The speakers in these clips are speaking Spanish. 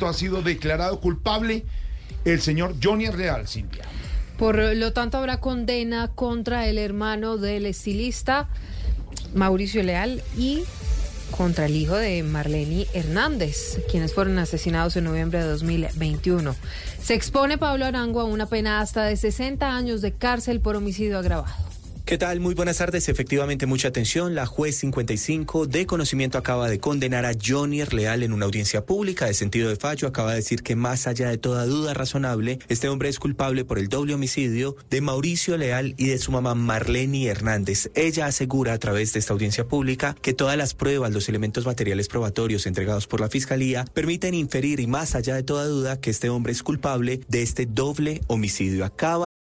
Ha sido declarado culpable el señor Johnny Real, Silvia. Por lo tanto, habrá condena contra el hermano del estilista Mauricio Leal y contra el hijo de Marlene Hernández, quienes fueron asesinados en noviembre de 2021. Se expone Pablo Arango a una pena hasta de 60 años de cárcel por homicidio agravado. ¿Qué tal? Muy buenas tardes. Efectivamente, mucha atención. La juez 55 de conocimiento acaba de condenar a Johnny Leal en una audiencia pública de sentido de fallo. Acaba de decir que más allá de toda duda razonable, este hombre es culpable por el doble homicidio de Mauricio Leal y de su mamá Marlene Hernández. Ella asegura a través de esta audiencia pública que todas las pruebas, los elementos materiales probatorios entregados por la Fiscalía permiten inferir y más allá de toda duda que este hombre es culpable de este doble homicidio. Acaba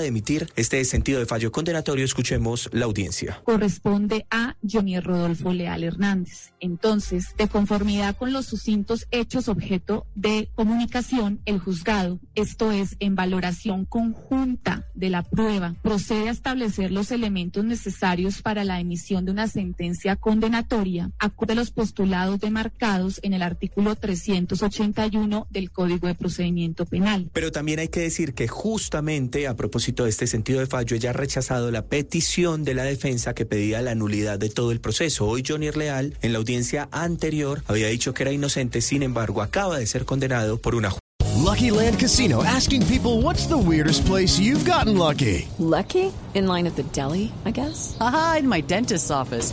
De emitir este sentido de fallo condenatorio, escuchemos la audiencia. Corresponde a Johnny Rodolfo Leal Hernández. Entonces, de conformidad con los sucintos hechos objeto de comunicación, el juzgado, esto es, en valoración conjunta de la prueba, procede a establecer los elementos necesarios para la emisión de una sentencia condenatoria, acorde a los postulados demarcados en el artículo 381 del Código de Procedimiento Penal. Pero también hay que decir que justamente a propósito de este sentido de fallo, ella ha rechazado la petición de la defensa que pedía la nulidad de todo el proceso. Hoy Johnny Leal, en la audiencia anterior, había dicho que era inocente, sin embargo, acaba de ser condenado por una Lucky Land Casino asking people what's the weirdest place you've gotten lucky. Lucky? In line at the deli, I guess. Aha, in my dentist's office.